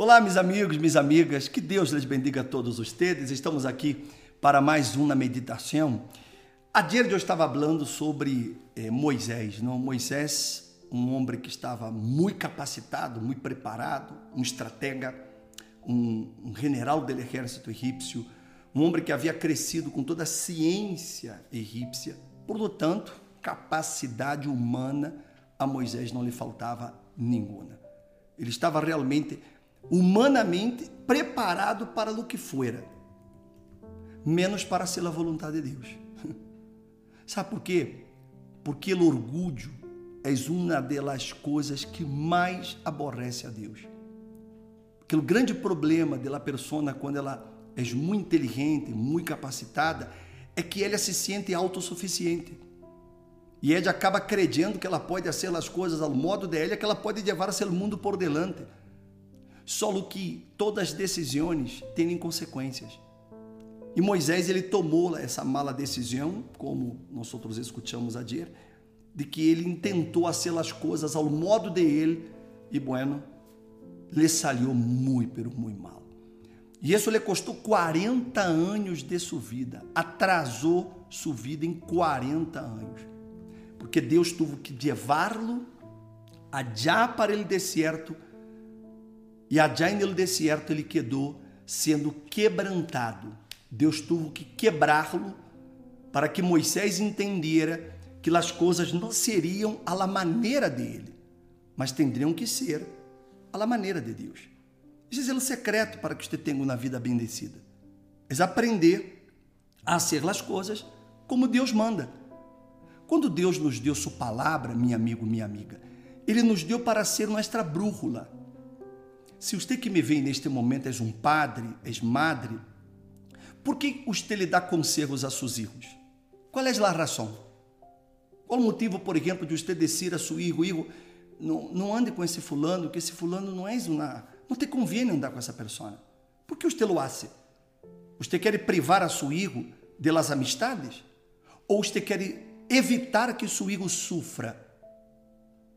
Olá, meus amigos, minhas amigas, que Deus lhes bendiga a todos vocês. Estamos aqui para mais uma meditação. Ayer eu estava falando sobre eh, Moisés, não? Moisés, um homem que estava muito capacitado, muito preparado, um estratega, um, um general do exército egípcio, um homem que havia crescido com toda a ciência egípcia, portanto, capacidade humana a Moisés não lhe faltava nenhuma. Ele estava realmente humanamente preparado para o que fuera, menos para ser a vontade de Deus. Sabe por quê? Porque o orgulho é uma das coisas que mais aborrece a Deus. Porque o grande problema da pessoa quando ela é muito inteligente, muito capacitada, é que ela se sente autossuficiente. E ela acaba acreditando que ela pode fazer as coisas ao modo dela, que ela pode levar o mundo por delante. Só que todas as decisões têm consequências. E Moisés ele tomou essa mala decisão, como nós outros escutamos ayer, de que ele tentou fazer as coisas ao modo de ele e bueno, lhe saiu muito, pero muito mal. E isso lhe custou 40 anos de sua vida, atrasou sua vida em 40 anos. Porque Deus teve que levá-lo allá para o deserto e allá no deserto ele quedou sendo quebrantado. Deus teve que quebrá-lo para que Moisés entendera que as coisas não seriam à maneira dele, mas teriam que ser à maneira de Deus. Esse é o secreto para que você tenha uma vida bendecida. É aprender a ser as coisas como Deus manda. Quando Deus nos deu sua palavra, meu amigo, minha amiga, Ele nos deu para ser nossa brújula se você que me vê neste momento és um padre, és madre, por que você lhe dá conselhos a seus filhos? Qual é a razão? Qual o motivo, por exemplo, de você dizer a seu filho, filho, não, não ande com esse fulano, que esse fulano não é uma... Não te convém andar com essa pessoa. Por que você lo faz? Você quer privar a seu filho das amistades? Ou você quer evitar que seu filho sofra?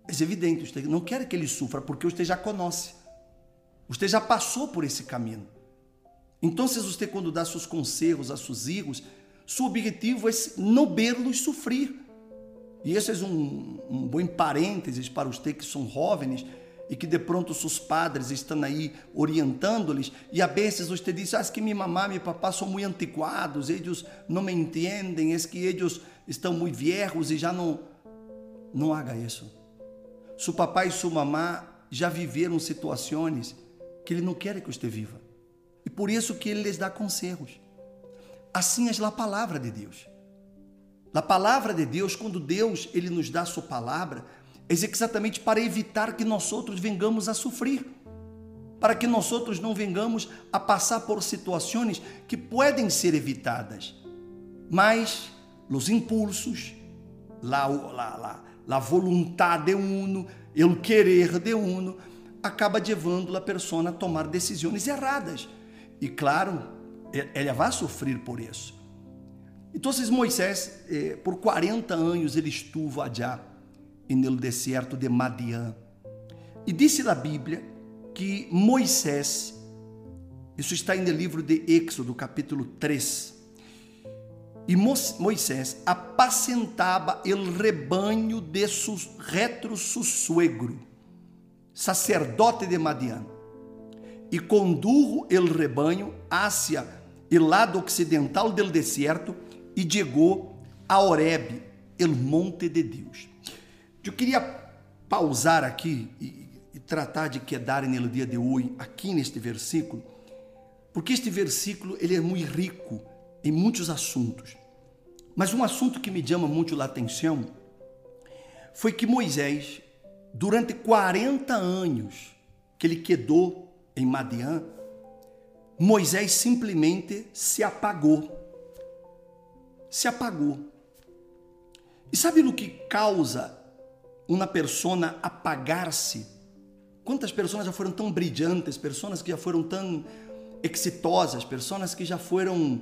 É evidente, você não quer que ele sofra, porque você já conhece. Você já passou por esse caminho. Então, você, quando dá seus conselhos a seus filhos, seu objetivo é não vê-los sofrer. E esse é um, um bom parênteses para os que são jovens e que de pronto seus padres estão aí orientando-lhes e a vezes você diz, ah, que minha mamãe e meu papá são muito antiquados, eles não me entendem, é que eles estão muito viejos e já não... Não haga isso. Seu papai e sua mamã já viveram situações que Ele não quer que você viva. E por isso que Ele lhes dá conselhos. Assim é a palavra de Deus. A palavra de Deus, quando Deus ele nos dá a sua palavra, é exatamente para evitar que nós outros vengamos a sofrer, para que nós outros não vengamos a passar por situações que podem ser evitadas. Mas os impulsos, la, la, la, la vontade de uno, o querer de uno, acaba levando a pessoa a tomar decisões erradas. E claro, ela vai sofrer por isso. Então, Moisés, eh, por 40 anos, ele estuvo allá no deserto de Madian. E disse na Bíblia que Moisés, isso está no livro de Êxodo, capítulo 3, e Moisés apacentava o rebanho de su retro su sacerdote de Madian, e condujo el rebanho hacia el lado occidental del deserto e chegou a Oreb, el monte de Deus. Eu queria pausar aqui e, e tratar de quedar no dia de hoje, aqui neste versículo, porque este versículo ele é muito rico em muitos assuntos. Mas um assunto que me chama muito a atenção foi que Moisés durante 40 anos que ele quedou em Madian, Moisés simplesmente se apagou. Se apagou. E sabe o que causa uma pessoa apagar-se? Quantas pessoas já foram tão brilhantes, pessoas que já foram tão exitosas, pessoas que já foram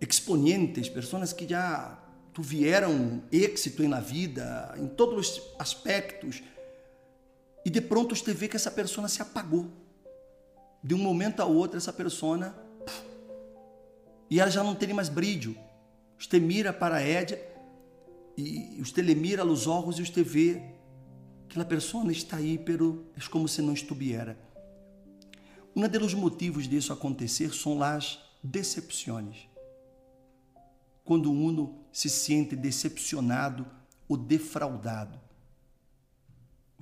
exponentes, pessoas que já tiveram êxito na vida, em todos os aspectos, e de pronto você vê que essa pessoa se apagou. de um momento a outro, essa pessoa e ela já não tem mais brilho. Você mira para a Édia e você lhe mira os olhos e você vê que a pessoa está aí, pero é como se não estivesse. Um dos motivos disso acontecer são as decepções. Quando uno se sente decepcionado ou defraudado.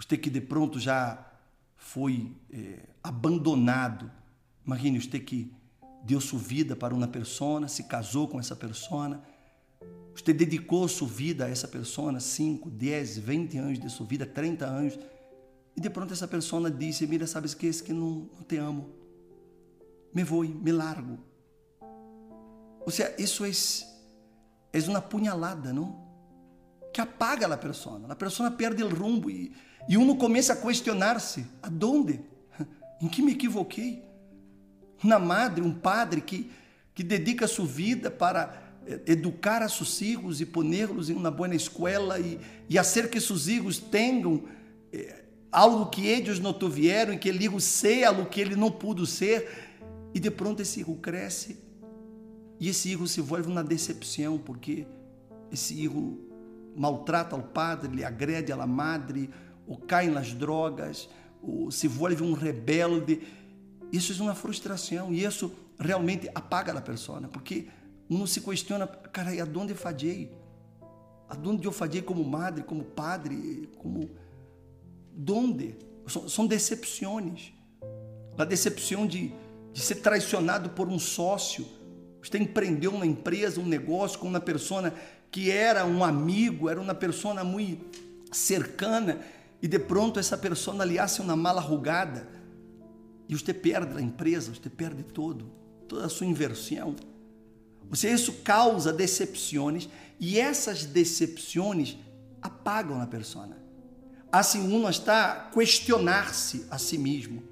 Você que de pronto já foi é, abandonado. Imagine você que deu sua vida para uma pessoa, se casou com essa pessoa, você dedicou sua vida a essa pessoa, 5, 10, 20 anos de sua vida, 30 anos, e de pronto essa pessoa disse, mira, sabes que é que não, não te amo, me vou, me largo. Ou seja, isso é, é uma punhalada, não? Que apaga a pessoa, a pessoa perde o rumbo e, e uno começa a questionar-se, aonde? Em que me equivoquei? Uma madre, um padre que, que dedica sua vida para eh, educar a seus filhos e pô-los em uma boa escola e, e fazer que seus filhos tenham eh, algo que eles não tiveram e que ele seja algo que ele não pôde ser. E de pronto esse filho cresce e esse filho se volve uma decepção porque esse filho maltrata o padre, lhe agrede a madre, ou cai nas drogas, ou se volve um rebelde isso é uma frustração e isso realmente apaga a pessoa, porque uno se questiona, cara, e aonde falhei? Aonde eu falhei como madre, como padre, como... Donde? São, são decepções. A decepção de, de ser traicionado por um sócio. Você empreendeu uma empresa, um negócio com uma pessoa que era um amigo, era uma pessoa muito cercana, e de pronto essa pessoa hace uma mala rugada e você perde a empresa, você perde todo, toda a sua inversão. Seja, isso causa decepções e essas decepções apagam a persona. Assim, uno está questionar-se a si mesmo,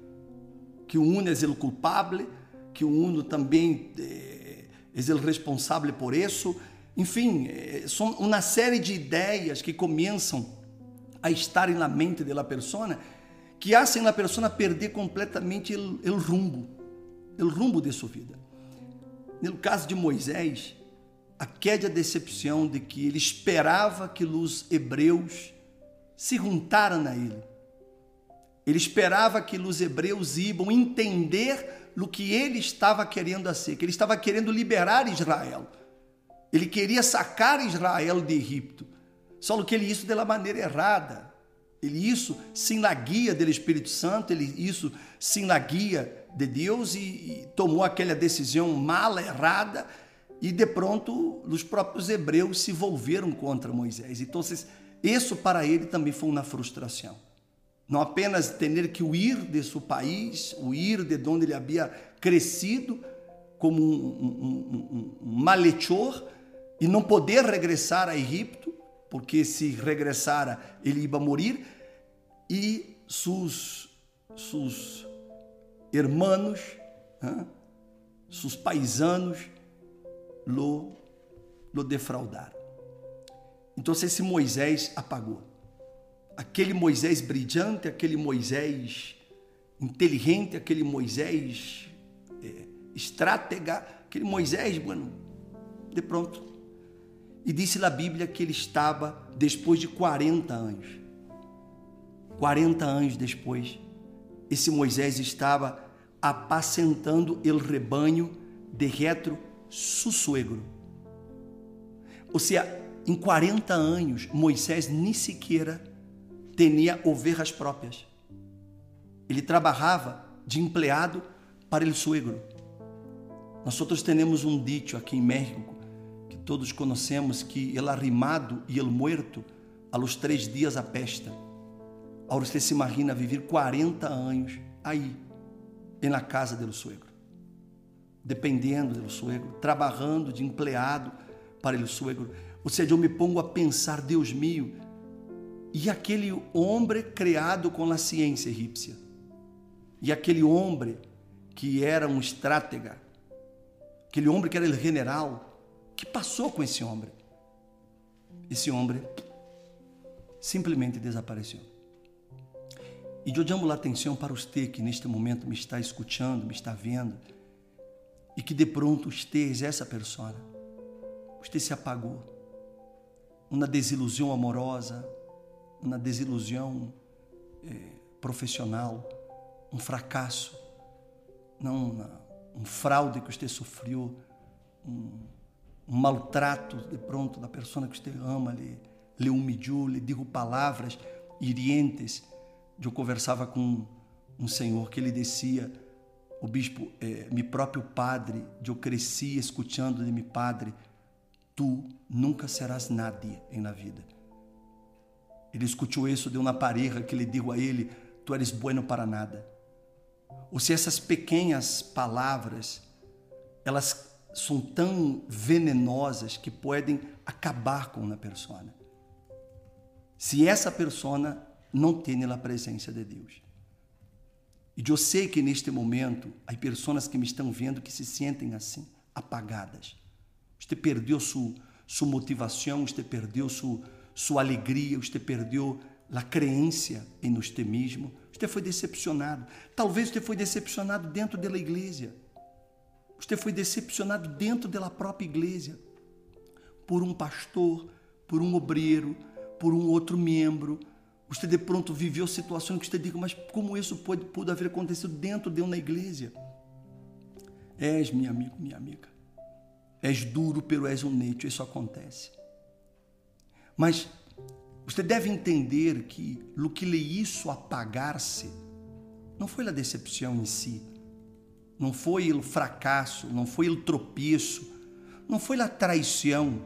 que o uno é o culpável, que o uno também é, é o responsável por isso. Enfim, é, são uma série de ideias que começam a estar na mente da pessoa que hacen a pessoa perder completamente o rumbo, o rumbo de sua vida. No caso de Moisés, a queda decepção de que ele esperava que os hebreus se juntaram a ele. Ele esperava que os hebreus iam entender o que ele estava querendo ser, que ele estava querendo liberar Israel. Ele queria sacar Israel de Egipto. Só que ele isso de maneira errada. Ele isso sim na guia do Espírito Santo, ele isso sim na guia de Deus e, e tomou aquela decisão mala, errada, e de pronto os próprios hebreus se volveram contra Moisés. Então, isso para ele também foi uma frustração. Não apenas ter que ir de seu país, ir de onde ele havia crescido como um, um, um, um malhechor e não poder regressar a Egipto, porque se regressara ele ia morrer, e seus, seus hermanos, hein, seus paisanos, lo, lo defraudaram. Então esse Moisés apagou. Aquele Moisés brilhante, aquele Moisés inteligente, aquele Moisés é, estratega, aquele Moisés, mano, de pronto, e disse na Bíblia que ele estava depois de 40 anos. 40 anos depois, esse Moisés estava apacentando o rebanho de retro sussuegro. Ou seja, em 40 anos, Moisés nem sequer tinha ovelhas próprias. Ele trabalhava de empleado para o suegro. Nós outros temos um dito aqui em México todos conhecemos que el arrimado e el muerto a los três dias apesta. Agora você se imagina viver 40 anos aí, na casa do suegro, dependendo do suegro, trabalhando de empleado para o suegro. Ou seja, eu me pongo a pensar, Deus meu, e aquele homem criado com a ciência egípcia, e aquele homem que era um estratega, aquele homem que era o general, passou com esse homem? Esse homem simplesmente desapareceu. E eu chamo a atenção para você que neste momento me está escutando, me está vendo, e que de pronto esteja essa pessoa. Você se apagou. Uma desilusão amorosa, uma desilusão eh, profissional, um fracasso, não um fraude que você sofreu, um, um maltrato de pronto da pessoa que você ama, lhe, lhe humilhou, lhe digo palavras hirientes. Eu conversava com um senhor que ele descia, o bispo, é, meu próprio padre, eu cresci escutando de meu padre, tu nunca serás nadie na vida. Ele escutou isso de uma pareja que lhe digo a ele, tu eres bueno para nada. Ou se essas pequenas palavras, elas são tão venenosas que podem acabar com uma pessoa. Se essa pessoa não tem a presença de Deus. E eu sei que neste momento, há pessoas que me estão vendo que se sentem assim, apagadas. Você perdeu sua, sua motivação, você perdeu sua, sua alegria, você perdeu a crença em você mesmo, você foi decepcionado. Talvez você foi decepcionado dentro da igreja. Você foi decepcionado dentro da própria igreja por um pastor, por um obreiro, por um outro membro. Você de pronto viveu situações que você diga, mas como isso pode, pode haver acontecido dentro de uma igreja? És, meu amigo, minha amiga. És duro, pero és um neto, isso acontece. Mas você deve entender que o que lhe isso apagar-se não foi a decepção em si, não foi o fracasso, não foi o tropeço, não foi a traição,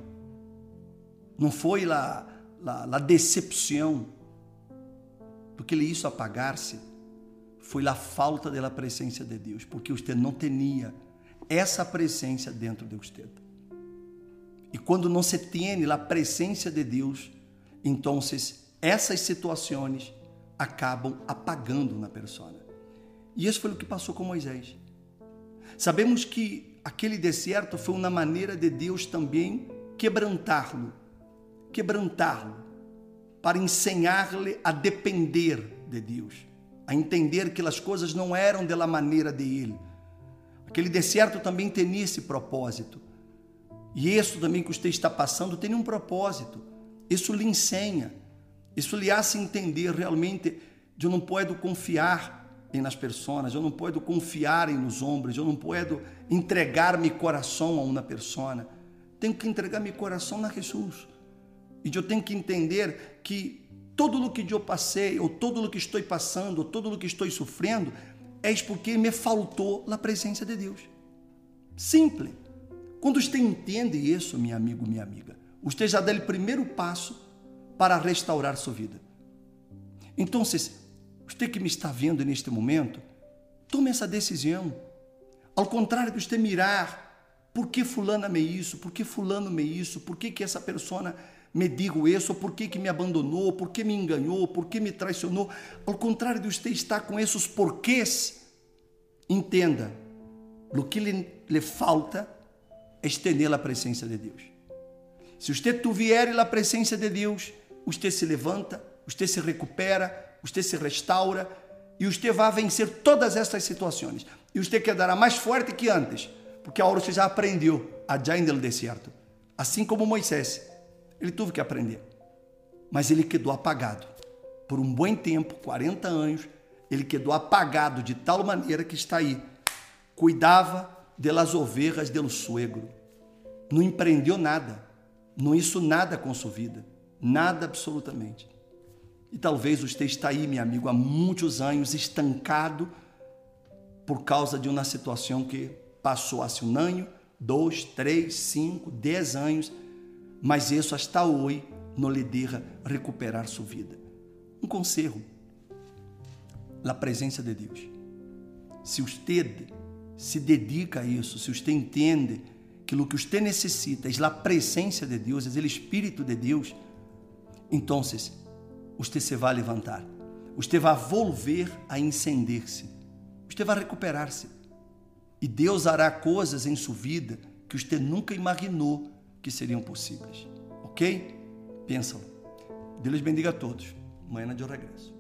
não foi a, a, a decepção. Do que lhe isso apagar-se foi a falta da presença de Deus, porque você não tinha essa presença dentro de você. E quando não se tem a presença de Deus, então essas situações acabam apagando na persona. E isso foi o que passou com Moisés. Sabemos que aquele deserto foi uma maneira de Deus também quebrantá-lo, quebrantá-lo, para ensinar-lhe a depender de Deus, a entender que as coisas não eram da maneira de ele. Aquele deserto também tem esse propósito. E isso também que você está passando tem um propósito. Isso lhe ensina, isso lhe hace entender realmente eu não posso confiar em nas pessoas, eu não posso confiar nos ombros, eu não posso entregar meu coração a uma pessoa. Tenho que entregar meu coração a Jesus. E eu tenho que entender que todo o que eu passei, ou todo o que estou passando, ou todo o que estou sofrendo, é porque me faltou a presença de Deus. Simples. Quando você entende isso, meu amigo, minha amiga, você já dá o primeiro passo para restaurar sua vida. Então, você que me está vendo neste momento, tome essa decisão. Ao contrário de você mirar, por que fulano me isso? Por que fulano me isso? Por que, que essa pessoa me digo isso? Por que, que me abandonou? Por que me enganou? Por que me traicionou? Ao contrário de você estar com esses porquês, entenda, o que lhe, lhe falta é estender a presença de Deus. Se você tiver a presença de Deus, você se levanta, você se recupera, você se restaura e você vai vencer todas essas situações. E você quedará mais forte que antes, porque agora você já aprendeu a já no deserto. Assim como Moisés, ele teve que aprender. Mas ele quedou apagado. Por um bom tempo, 40 anos, ele quedou apagado de tal maneira que está aí. Cuidava das ovelhas do suegro. Não empreendeu nada. Não hizo nada com sua vida. Nada absolutamente. E talvez você está aí, meu amigo, há muitos anos estancado por causa de uma situação que passou há um ano, dois, três, cinco, dez anos, mas isso hasta hoje não lhe deixa recuperar sua vida. Um conselho, a presença de Deus. Se você se dedica a isso, se você entende que o que você necessita é a presença de Deus, é o Espírito de Deus, então você se vai levantar, você vai volver a encender-se, você vai recuperar-se. E Deus hará coisas em sua vida que você nunca imaginou que seriam possíveis. Ok? Pensam. Deus bendiga a todos. Amanhã de regresso.